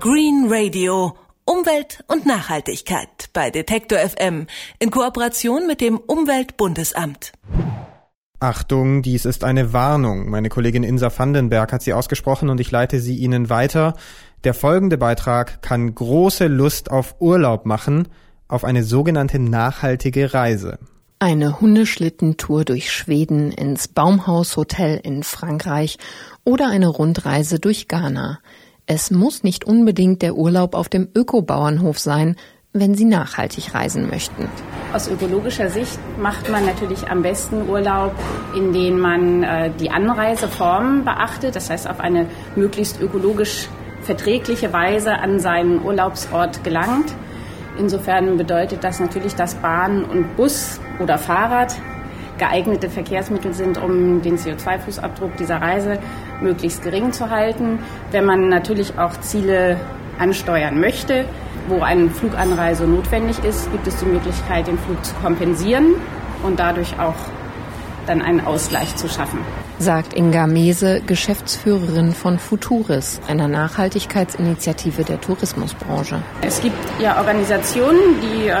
Green Radio. Umwelt und Nachhaltigkeit bei Detektor FM in Kooperation mit dem Umweltbundesamt. Achtung, dies ist eine Warnung. Meine Kollegin Insa Vandenberg hat sie ausgesprochen und ich leite sie Ihnen weiter. Der folgende Beitrag kann große Lust auf Urlaub machen, auf eine sogenannte nachhaltige Reise. Eine Hundeschlittentour durch Schweden ins Baumhaushotel in Frankreich oder eine Rundreise durch Ghana. Es muss nicht unbedingt der Urlaub auf dem Ökobauernhof sein, wenn Sie nachhaltig reisen möchten. Aus ökologischer Sicht macht man natürlich am besten Urlaub, indem man äh, die Anreiseform beachtet, das heißt auf eine möglichst ökologisch verträgliche Weise an seinen Urlaubsort gelangt. Insofern bedeutet das natürlich, dass Bahn und Bus oder Fahrrad geeignete Verkehrsmittel sind, um den CO2-Fußabdruck dieser Reise möglichst gering zu halten. Wenn man natürlich auch Ziele ansteuern möchte, wo eine Fluganreise notwendig ist, gibt es die Möglichkeit, den Flug zu kompensieren und dadurch auch dann einen Ausgleich zu schaffen. Sagt Inga Mese, Geschäftsführerin von Futuris, einer Nachhaltigkeitsinitiative der Tourismusbranche. Es gibt ja Organisationen, die äh,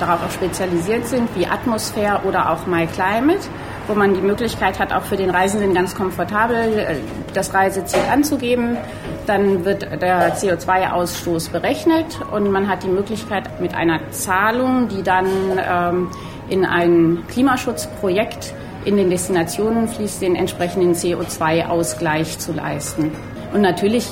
darauf auch spezialisiert sind, wie Atmosphäre oder auch MyClimate wo man die Möglichkeit hat, auch für den Reisenden ganz komfortabel äh, das Reiseziel anzugeben. Dann wird der CO2-Ausstoß berechnet und man hat die Möglichkeit mit einer Zahlung, die dann ähm, in ein Klimaschutzprojekt in den Destinationen fließt, den entsprechenden CO2-Ausgleich zu leisten. Und natürlich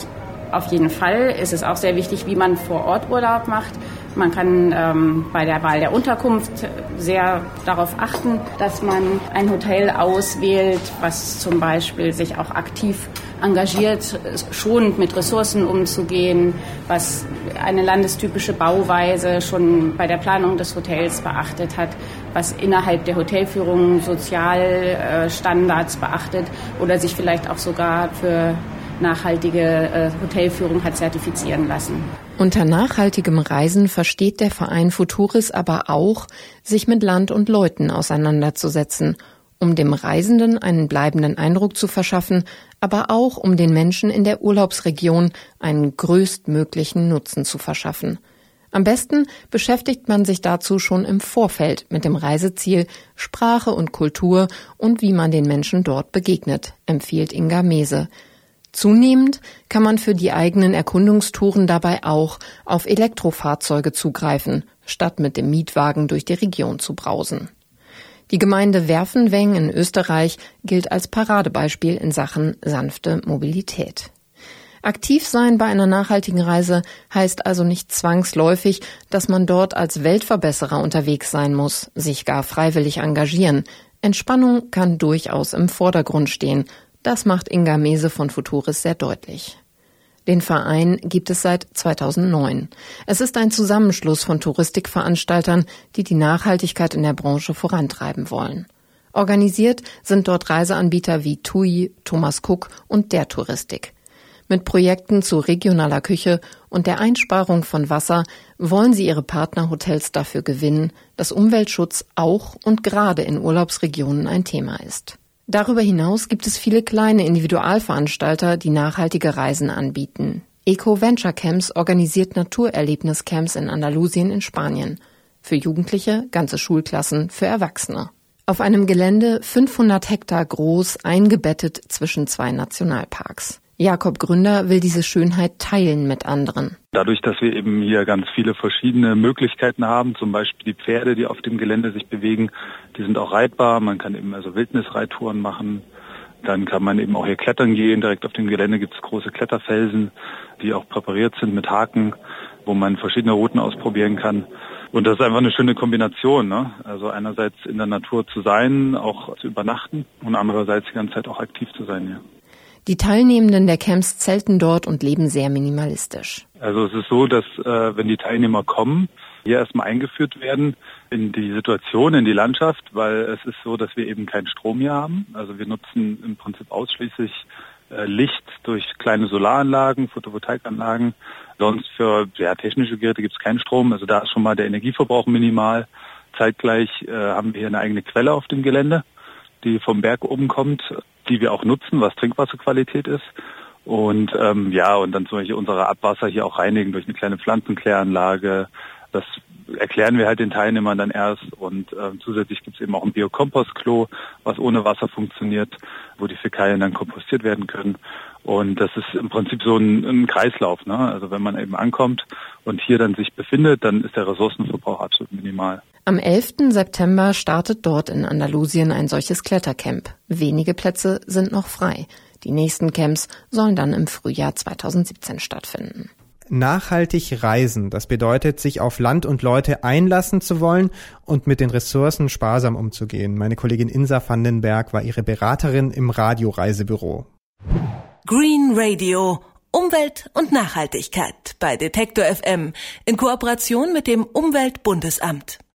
auf jeden Fall ist es auch sehr wichtig, wie man vor Ort Urlaub macht. Man kann ähm, bei der Wahl der Unterkunft sehr darauf achten, dass man ein Hotel auswählt, was zum Beispiel sich auch aktiv engagiert, schonend mit Ressourcen umzugehen, was eine landestypische Bauweise schon bei der Planung des Hotels beachtet hat, was innerhalb der Hotelführung Sozialstandards beachtet oder sich vielleicht auch sogar für nachhaltige äh, Hotelführung hat zertifizieren lassen. Unter nachhaltigem Reisen versteht der Verein Futuris aber auch, sich mit Land und Leuten auseinanderzusetzen, um dem Reisenden einen bleibenden Eindruck zu verschaffen, aber auch um den Menschen in der Urlaubsregion einen größtmöglichen Nutzen zu verschaffen. Am besten beschäftigt man sich dazu schon im Vorfeld mit dem Reiseziel, Sprache und Kultur und wie man den Menschen dort begegnet, empfiehlt Inga Mese. Zunehmend kann man für die eigenen Erkundungstouren dabei auch auf Elektrofahrzeuge zugreifen, statt mit dem Mietwagen durch die Region zu brausen. Die Gemeinde Werfenweng in Österreich gilt als Paradebeispiel in Sachen sanfte Mobilität. Aktiv sein bei einer nachhaltigen Reise heißt also nicht zwangsläufig, dass man dort als Weltverbesserer unterwegs sein muss, sich gar freiwillig engagieren. Entspannung kann durchaus im Vordergrund stehen, das macht Inga Mese von Futuris sehr deutlich. Den Verein gibt es seit 2009. Es ist ein Zusammenschluss von Touristikveranstaltern, die die Nachhaltigkeit in der Branche vorantreiben wollen. Organisiert sind dort Reiseanbieter wie TUI, Thomas Cook und der Touristik. Mit Projekten zu regionaler Küche und der Einsparung von Wasser wollen sie ihre Partnerhotels dafür gewinnen, dass Umweltschutz auch und gerade in Urlaubsregionen ein Thema ist. Darüber hinaus gibt es viele kleine Individualveranstalter, die nachhaltige Reisen anbieten. Eco Venture Camps organisiert Naturerlebniscamps in Andalusien in Spanien. Für Jugendliche, ganze Schulklassen, für Erwachsene. Auf einem Gelände 500 Hektar groß, eingebettet zwischen zwei Nationalparks. Jakob Gründer will diese Schönheit teilen mit anderen. Dadurch, dass wir eben hier ganz viele verschiedene Möglichkeiten haben, zum Beispiel die Pferde, die auf dem Gelände sich bewegen, die sind auch reitbar. Man kann eben also Wildnisreittouren machen. Dann kann man eben auch hier klettern gehen. Direkt auf dem Gelände gibt es große Kletterfelsen, die auch präpariert sind mit Haken, wo man verschiedene Routen ausprobieren kann. Und das ist einfach eine schöne Kombination. Ne? Also einerseits in der Natur zu sein, auch zu übernachten und andererseits die ganze Zeit auch aktiv zu sein. Ja. Die Teilnehmenden der Camps zelten dort und leben sehr minimalistisch. Also es ist so, dass äh, wenn die Teilnehmer kommen, hier erstmal eingeführt werden in die Situation, in die Landschaft, weil es ist so, dass wir eben keinen Strom hier haben. Also wir nutzen im Prinzip ausschließlich äh, Licht durch kleine Solaranlagen, Photovoltaikanlagen. Sonst für ja, technische Geräte gibt es keinen Strom. Also da ist schon mal der Energieverbrauch minimal. Zeitgleich äh, haben wir hier eine eigene Quelle auf dem Gelände, die vom Berg oben kommt die wir auch nutzen, was Trinkwasserqualität ist. Und ähm, ja, und dann zum Beispiel unsere Abwasser hier auch reinigen durch eine kleine Pflanzenkläranlage. Das erklären wir halt den Teilnehmern dann erst. Und äh, zusätzlich gibt es eben auch ein Biokompostklo, was ohne Wasser funktioniert, wo die Fäkalien dann kompostiert werden können. Und das ist im Prinzip so ein, ein Kreislauf. Ne? Also wenn man eben ankommt und hier dann sich befindet, dann ist der Ressourcenverbrauch absolut minimal. Am 11. September startet dort in Andalusien ein solches Klettercamp. Wenige Plätze sind noch frei. Die nächsten Camps sollen dann im Frühjahr 2017 stattfinden. Nachhaltig reisen, das bedeutet, sich auf Land und Leute einlassen zu wollen und mit den Ressourcen sparsam umzugehen. Meine Kollegin Insa Vandenberg war ihre Beraterin im Radioreisebüro. Green Radio. Umwelt und Nachhaltigkeit bei Detektor FM in Kooperation mit dem Umweltbundesamt.